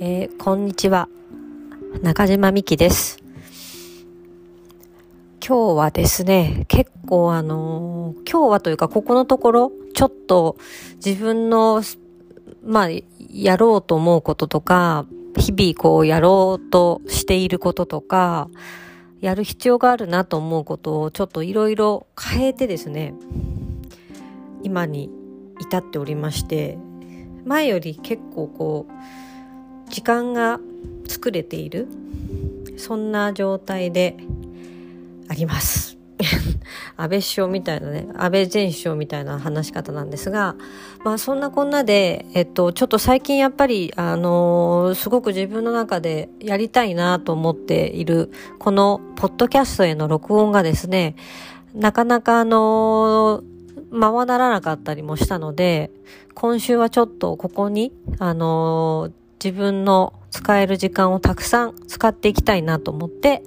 えー、こんにちは。中島美希です。今日はですね、結構あのー、今日はというかここのところ、ちょっと自分の、まあ、やろうと思うこととか、日々こうやろうとしていることとか、やる必要があるなと思うことをちょっといろいろ変えてですね、今に至っておりまして、前より結構こう、時間が作れている、そんな状態であります。安倍首相みたいなね、安倍前首相みたいな話し方なんですが、まあそんなこんなで、えっと、ちょっと最近やっぱり、あのー、すごく自分の中でやりたいなと思っている、このポッドキャストへの録音がですね、なかなかあのー、ままならなかったりもしたので、今週はちょっとここに、あのー、自分の使える時間をたくさん使っていきたいなと思って、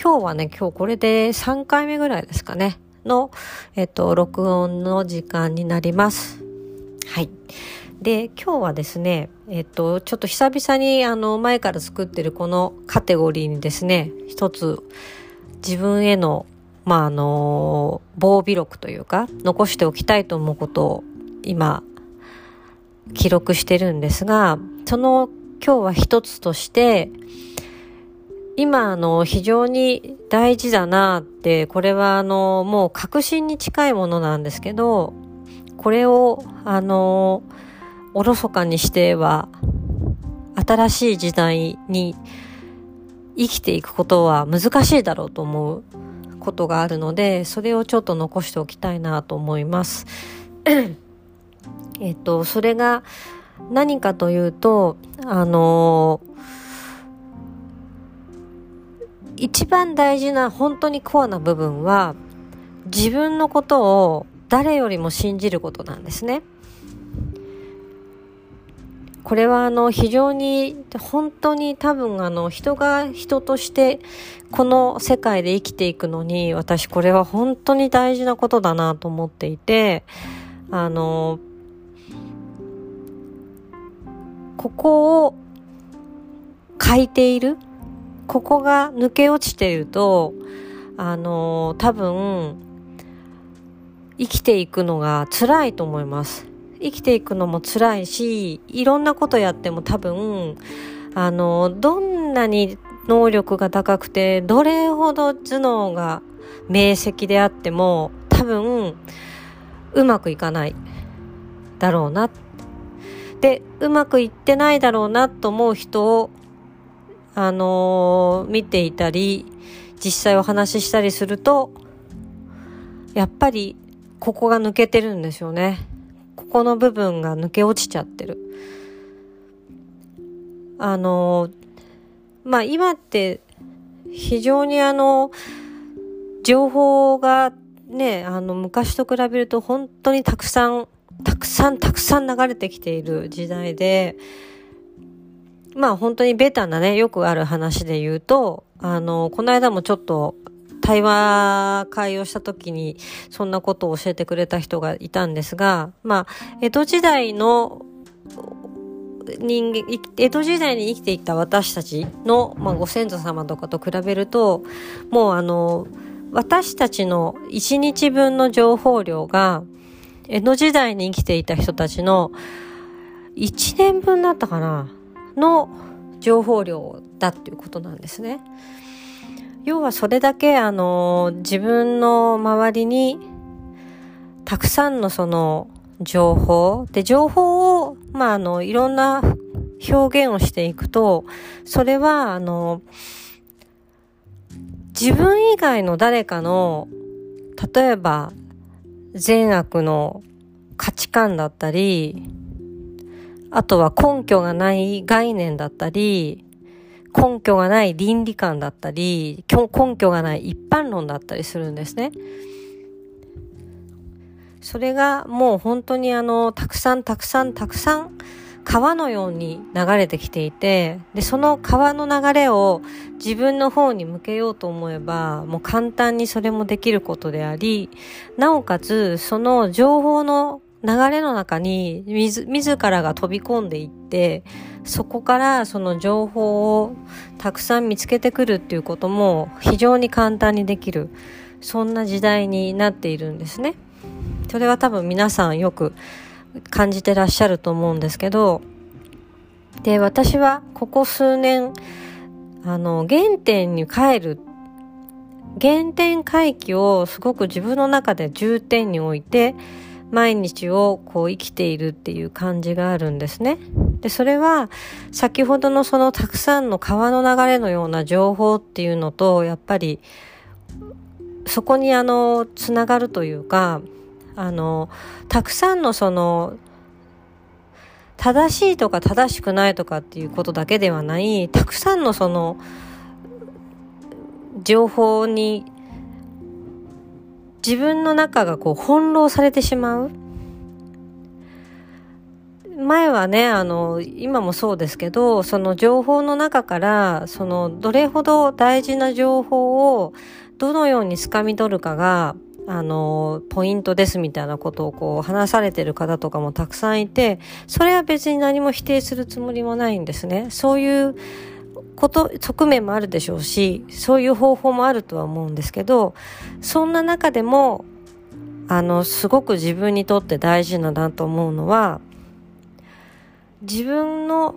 今日はね、今日これで3回目ぐらいですかね、の、えっと、録音の時間になります。はい。で、今日はですね、えっと、ちょっと久々にあの、前から作ってるこのカテゴリーにですね、一つ自分への、まあ、あの、防備録というか、残しておきたいと思うことを今、記録してるんですが、その今日は一つとして、今、あの、非常に大事だなって、これはあの、もう確信に近いものなんですけど、これを、あの、おろそかにしては、新しい時代に生きていくことは難しいだろうと思うことがあるので、それをちょっと残しておきたいなと思います。えっと、それが何かというと、あの一番大事な本当にコアな部分は自分のことを誰よりも信じることなんですね。これはあの非常に本当に多分あの人が人としてこの世界で生きていくのに私これは本当に大事なことだなと思っていてあのここを書いている？ここが抜け落ちていると、あの多分、生きていくのが辛いと思います。生きていくのも辛いし、いろんなことやっても多分、あの、どんなに能力が高くて、どれほど頭脳が明晰であっても、多分、うまくいかないだろうなっ。で、うまくいってないだろうなと思う人をあのー、見ていたり、実際お話ししたりすると、やっぱりここが抜けてるんですよね。ここの部分が抜け落ちちゃってる。あのー、まあ今って非常にあの、情報がね、あの昔と比べると本当にたくさん、たくさんたくさん流れてきている時代で、まあ本当にベタなね、よくある話で言うと、あの、この間もちょっと対話会をした時にそんなことを教えてくれた人がいたんですが、まあ、江戸時代の人間、江戸時代に生きていた私たちの、まあ、ご先祖様とかと比べると、もうあの、私たちの一日分の情報量が、江戸時代に生きていた人たちの一年分だったかなの情報量だっていうことなんですね。要はそれだけあの自分の周りにたくさんのその情報で情報をまああのいろんな表現をしていくとそれはあの自分以外の誰かの例えば善悪の価値観だったりあとは根拠がない概念だったり、根拠がない倫理観だったり、根拠がない一般論だったりするんですね。それがもう本当にあの、たくさんたくさんたくさん川のように流れてきていて、で、その川の流れを自分の方に向けようと思えば、もう簡単にそれもできることであり、なおかつ、その情報の流れの中に自自らが飛び込んでいって、そこからその情報をたくさん見つけてくるっていうことも非常に簡単にできる。そんな時代になっているんですね。それは多分皆さんよく感じてらっしゃると思うんですけど、で、私はここ数年、あの、原点に帰る、原点回帰をすごく自分の中で重点に置いて、毎日をこう生きているっていう感じがあるんですね。で、それは先ほどのそのたくさんの川の流れのような情報っていうのと、やっぱりそこにあの、つながるというか、あの、たくさんのその、正しいとか正しくないとかっていうことだけではない、たくさんのその、情報に、自分の中がこう翻弄されてしまう。前はね、あの、今もそうですけど、その情報の中から、その、どれほど大事な情報を、どのように掴み取るかが、あの、ポイントですみたいなことをこう話されてる方とかもたくさんいて、それは別に何も否定するつもりもないんですね。そういうこと、側面もあるでしょうし、そういう方法もあるとは思うんですけど、そんな中でも、あの、すごく自分にとって大事なんだと思うのは、自分の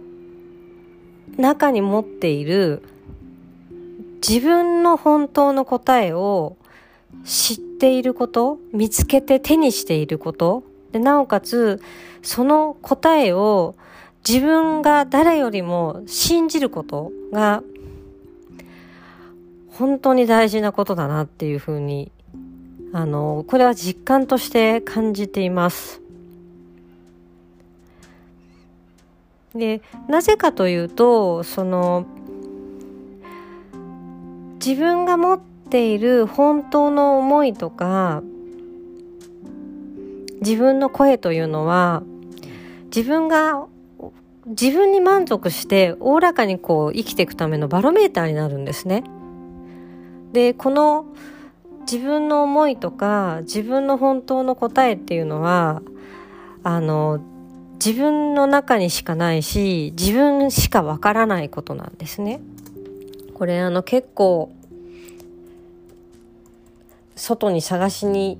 中に持っている自分の本当の答えを知っていること、見つけて手にしていること、でなおかつ、その答えを自分が誰よりも信じることが、本当に大事なことだなっていうふうに、あの、これは実感として感じています。で、なぜかというと、その、自分が持ってている本当の思いとか自分の声というのは自分が自分に満足しておおらかにこう生きていくためのバロメーターになるんですね。で、この自分の思いとか自分の本当の答えっていうのはあの自分の中にしかないし自分しかわからないことなんですね。これあの結構外に探しに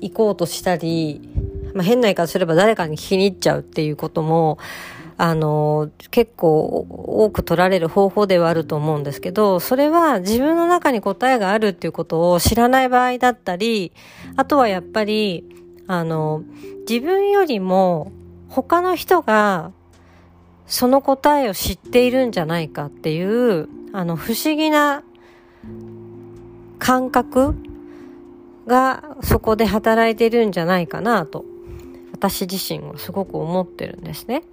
行こうとしたり、まあ、変な言い方すれば誰かに気に入っちゃうっていうことも、あの、結構多く取られる方法ではあると思うんですけど、それは自分の中に答えがあるっていうことを知らない場合だったり、あとはやっぱり、あの、自分よりも他の人がその答えを知っているんじゃないかっていう、あの、不思議な感覚がそこで働いてるんじゃないかなと私自身はすごく思ってるんですね。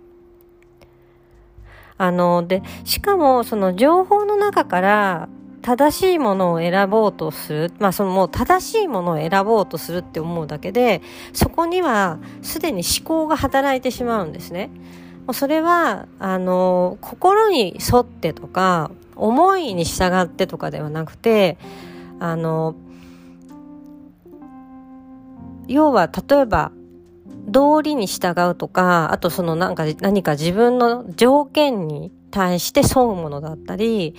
あの、で、しかもその情報の中から正しいものを選ぼうとする。まあそのもう正しいものを選ぼうとするって思うだけで、そこにはすでに思考が働いてしまうんですね。もうそれは、あの、心に沿ってとか、思いに従ってとかではなくて、あの、要は例えば道理に従うとか、あとそのなんか何か自分の条件に対して沿うものだったり、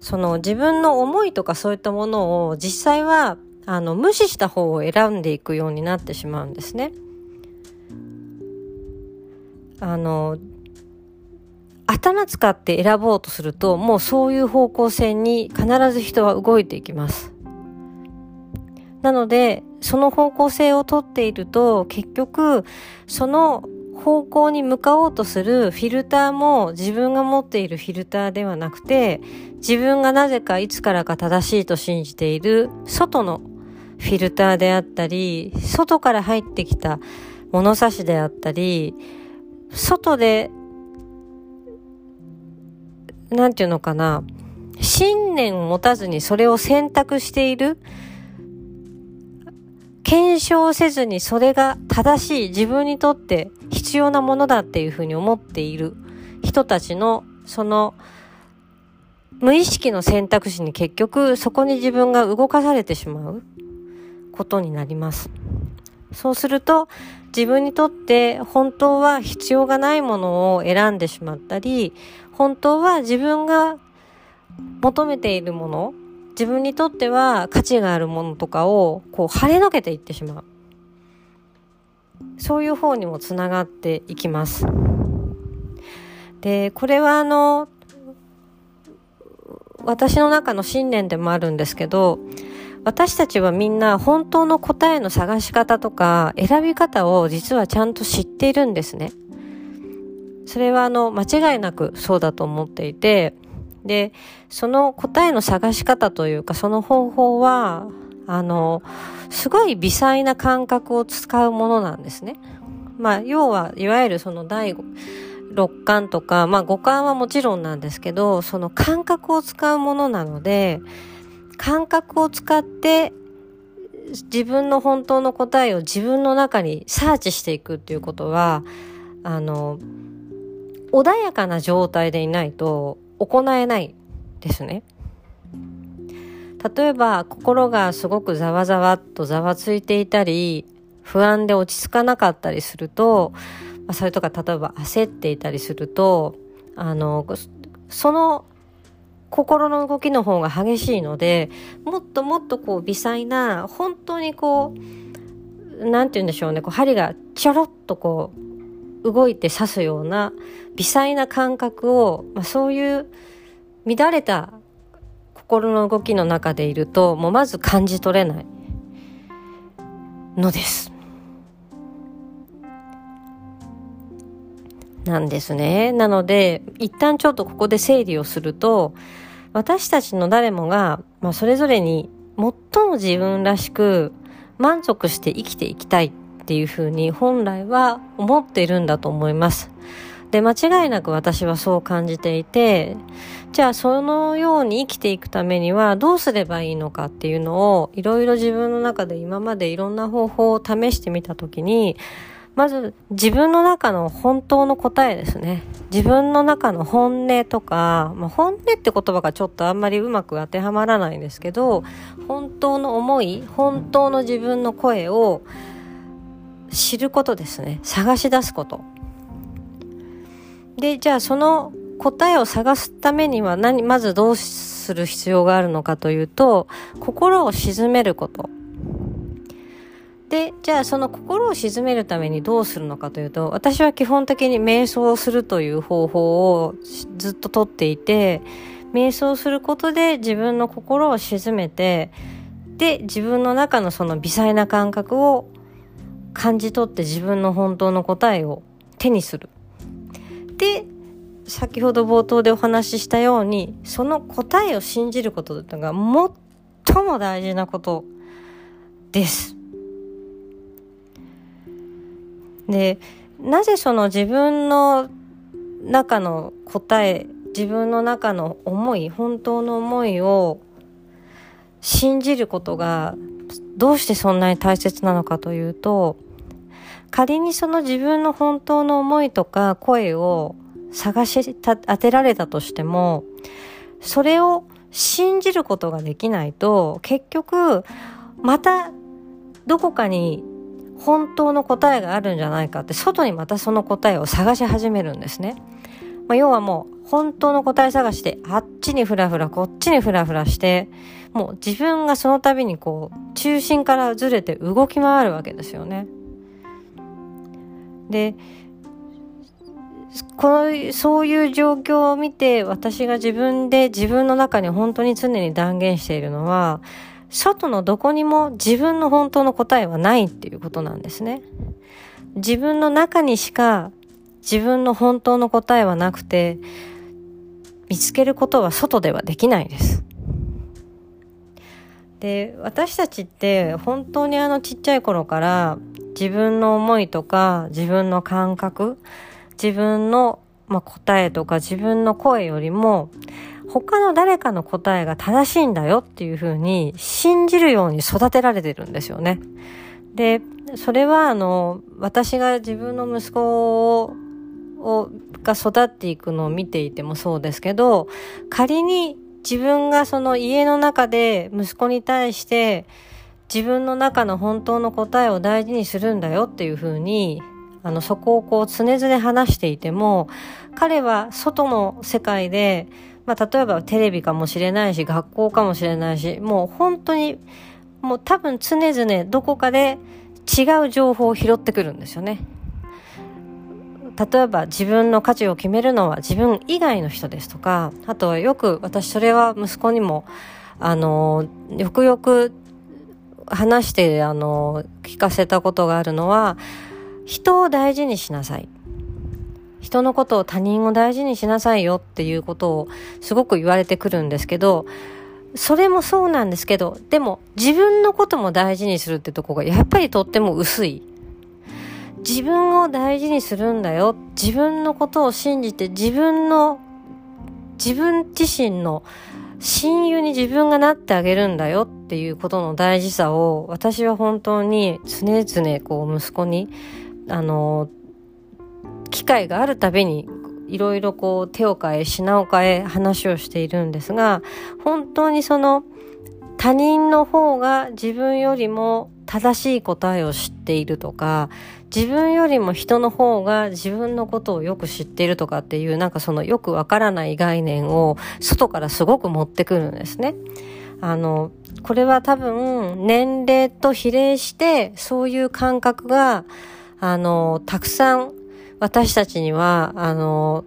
その自分の思いとかそういったものを実際はあの無視した方を選んでいくようになってしまうんですね。あの、頭使って選ぼうとするともうそういう方向性に必ず人は動いていきます。なので、その方向性をとっていると、結局、その方向に向かおうとするフィルターも自分が持っているフィルターではなくて、自分がなぜかいつからか正しいと信じている外のフィルターであったり、外から入ってきた物差しであったり、外で、なんていうのかな、信念を持たずにそれを選択している検証せずにそれが正しい自分にとって必要なものだっていうふうに思っている人たちのその無意識の選択肢に結局そこに自分が動かされてしまうことになります。そうすると自分にとって本当は必要がないものを選んでしまったり、本当は自分が求めているもの、自分にとっては価値があるものとかをこう跳ねのけていってしまう。そういう方にもつながっていきます。で、これはあの、私の中の信念でもあるんですけど、私たちはみんな本当の答えの探し方とか選び方を実はちゃんと知っているんですね。それはあの間違いなくそうだと思っていて、で、その答えの探し方というかその方法は、あの、すごい微細な感覚を使うものなんですね。まあ、要はいわゆるその第六感とか、まあ五感はもちろんなんですけど、その感覚を使うものなので、感覚を使って自分の本当の答えを自分の中にサーチしていくっていうことは、あの、穏やかな状態でいないと行えないですね。例えば心がすごくざわざわっとざわついていたり、不安で落ち着かなかったりすると、それとか例えば焦っていたりすると、あの、その心の動きの方が激しいので、もっともっとこう微細な、本当にこう、なんて言うんでしょうね、こう針がちょろっとこう、動いて刺すような微細な感覚を、まあ、そういう乱れた心の動きの中でいると、もうまず感じ取れないのです。なんですね。なので、一旦ちょっとここで整理をすると、私たちの誰もが、まあ、それぞれに最も自分らしく満足して生きていきたいっていうふうに本来は思っているんだと思います。で、間違いなく私はそう感じていて、じゃあそのように生きていくためにはどうすればいいのかっていうのをいろいろ自分の中で今までいろんな方法を試してみたときに、まず自分の中の本当の答えですね。自分の中の本音とか、まあ、本音って言葉がちょっとあんまりうまく当てはまらないんですけど、本当の思い、本当の自分の声を知ることですね。探し出すこと。で、じゃあその答えを探すためには何、まずどうする必要があるのかというと、心を鎮めること。で、じゃあその心を鎮めるためにどうするのかというと、私は基本的に瞑想するという方法をずっととっていて、瞑想することで自分の心を鎮めて、で、自分の中のその微細な感覚を感じ取って自分の本当の答えを手にする。で、先ほど冒頭でお話ししたように、その答えを信じることというのが最も大事なことです。で、なぜその自分の中の答え、自分の中の思い、本当の思いを信じることがどうしてそんなに大切なのかというと、仮にその自分の本当の思いとか声を探し当てられたとしても、それを信じることができないと、結局、またどこかに本当の答えがあるんじゃないかって外にまたその答えを探し始めるんですね。まあ、要はもう本当の答え探してあっちにふらふらこっちにふらふらしてもう自分がその度にこう中心からずれて動き回るわけですよね。でこのそういう状況を見て私が自分で自分の中に本当に常に断言しているのは外のどこにも自分の本当の答えはないっていうことなんですね。自分の中にしか自分の本当の答えはなくて、見つけることは外ではできないです。で、私たちって本当にあのちっちゃい頃から自分の思いとか自分の感覚、自分のまあ、答えとか自分の声よりも他の誰かの答えが正しいんだよっていうふうに信じるように育てられてるんですよね。で、それはあの、私が自分の息子を、をが育っていくのを見ていてもそうですけど、仮に自分がその家の中で息子に対して自分の中の本当の答えを大事にするんだよっていうふうにあのそこをこう常々話していても彼は外の世界で、まあ、例えばテレビかもしれないし学校かもしれないしもう本当にもう多分常々どこかで違う情報を拾ってくるんですよね。例えば自分の価値を決めるのは自分以外の人ですとか、あとはよく私それは息子にも、あの、よくよく話して、あの、聞かせたことがあるのは、人を大事にしなさい。人のことを他人を大事にしなさいよっていうことをすごく言われてくるんですけど、それもそうなんですけど、でも自分のことも大事にするってとこがやっぱりとっても薄い。自分を大事にするんだよ。自分のことを信じて自分の、自分自身の親友に自分がなってあげるんだよっていうことの大事さを私は本当に常々こう息子にあの機会があるたびにいろいろこう手を変え品を変え話をしているんですが本当にその他人の方が自分よりも正しい答えを知っているとか自分よりも人の方が自分のことをよく知っているとかっていうなんかそのよくわからない概念を外からすごく持ってくるんですね。あの、これは多分年齢と比例してそういう感覚があの、たくさん私たちにはあの、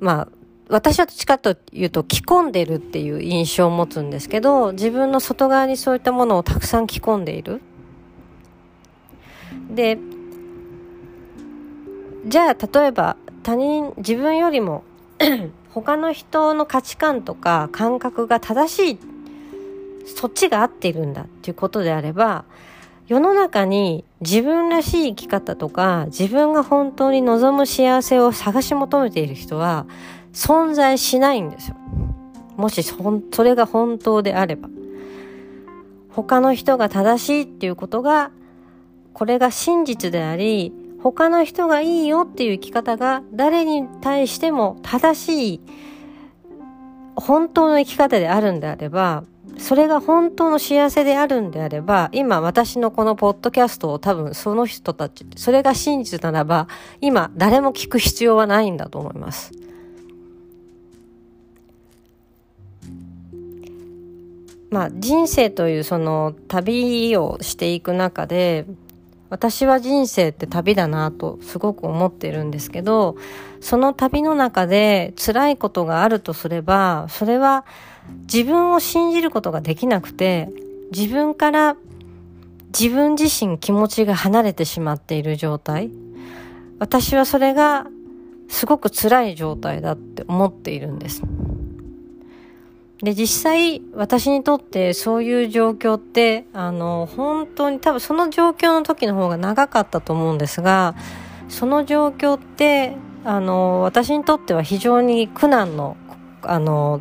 まあ私はどっちかというと着込んでるっていう印象を持つんですけど自分の外側にそういったものをたくさん着込んでいる。でじゃあ例えば他人自分よりも 他の人の価値観とか感覚が正しいそっちが合っているんだっていうことであれば世の中に自分らしい生き方とか自分が本当に望む幸せを探し求めている人は存在しないんですよ。もしそれが本当であれば。他の人が正しいっていうことがこれが真実であり他の人がいいよっていう生き方が誰に対しても正しい本当の生き方であるんであればそれが本当の幸せであるんであれば今私のこのポッドキャストを多分その人たちそれが真実ならば今誰も聞く必要はないんだと思います。まあ人生というその旅をしていく中で私は人生って旅だなとすごく思ってるんですけど、その旅の中で辛いことがあるとすれば、それは自分を信じることができなくて、自分から自分自身気持ちが離れてしまっている状態。私はそれがすごく辛い状態だって思っているんです。で、実際、私にとってそういう状況って、あの、本当に多分その状況の時の方が長かったと思うんですが、その状況って、あの、私にとっては非常に苦難の、あの、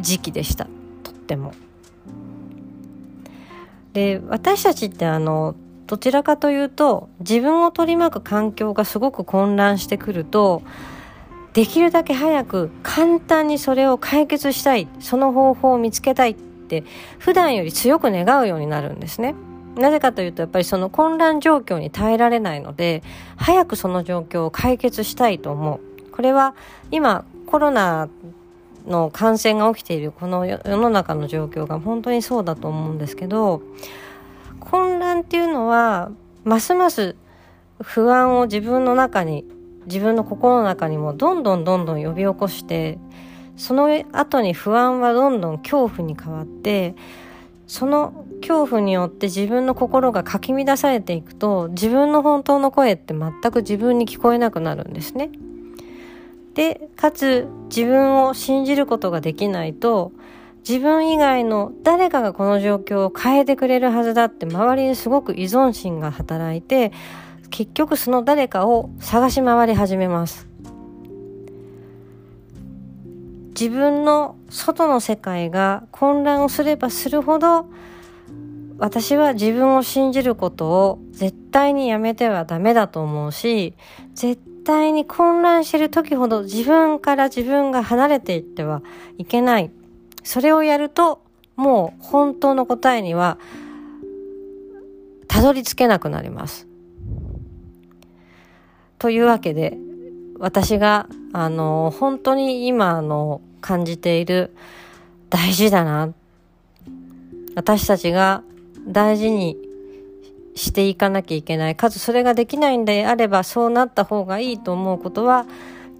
時期でした。とっても。で、私たちってあの、どちらかというと、自分を取り巻く環境がすごく混乱してくると、できるだけ早く簡単にそれを解決したいその方法を見つけたいって普段より強く願うようになるんですね。なぜかというとやっぱりその混乱状況に耐えられないので早くその状況を解決したいと思う。これは今コロナの感染が起きているこの世の中の状況が本当にそうだと思うんですけど混乱っていうのはますます不安を自分の中に自分の心の中にもどんどんどんどん呼び起こしてその後に不安はどんどん恐怖に変わってその恐怖によって自分の心がかき乱されていくと自分の本当の声って全く自分に聞こえなくなるんですね。でかつ自分を信じることができないと自分以外の誰かがこの状況を変えてくれるはずだって周りにすごく依存心が働いて結局その誰かを探し回り始めます自分の外の世界が混乱をすればするほど私は自分を信じることを絶対にやめてはダメだと思うし絶対に混乱してる時ほど自分から自分が離れていってはいけないそれをやるともう本当の答えにはたどり着けなくなります。というわけで、私が、あの、本当に今、の、感じている大事だな。私たちが大事にしていかなきゃいけない。かつそれができないんであればそうなった方がいいと思うことは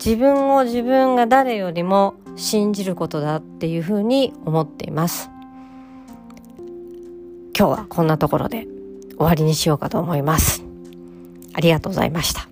自分を自分が誰よりも信じることだっていうふうに思っています。今日はこんなところで終わりにしようかと思います。ありがとうございました。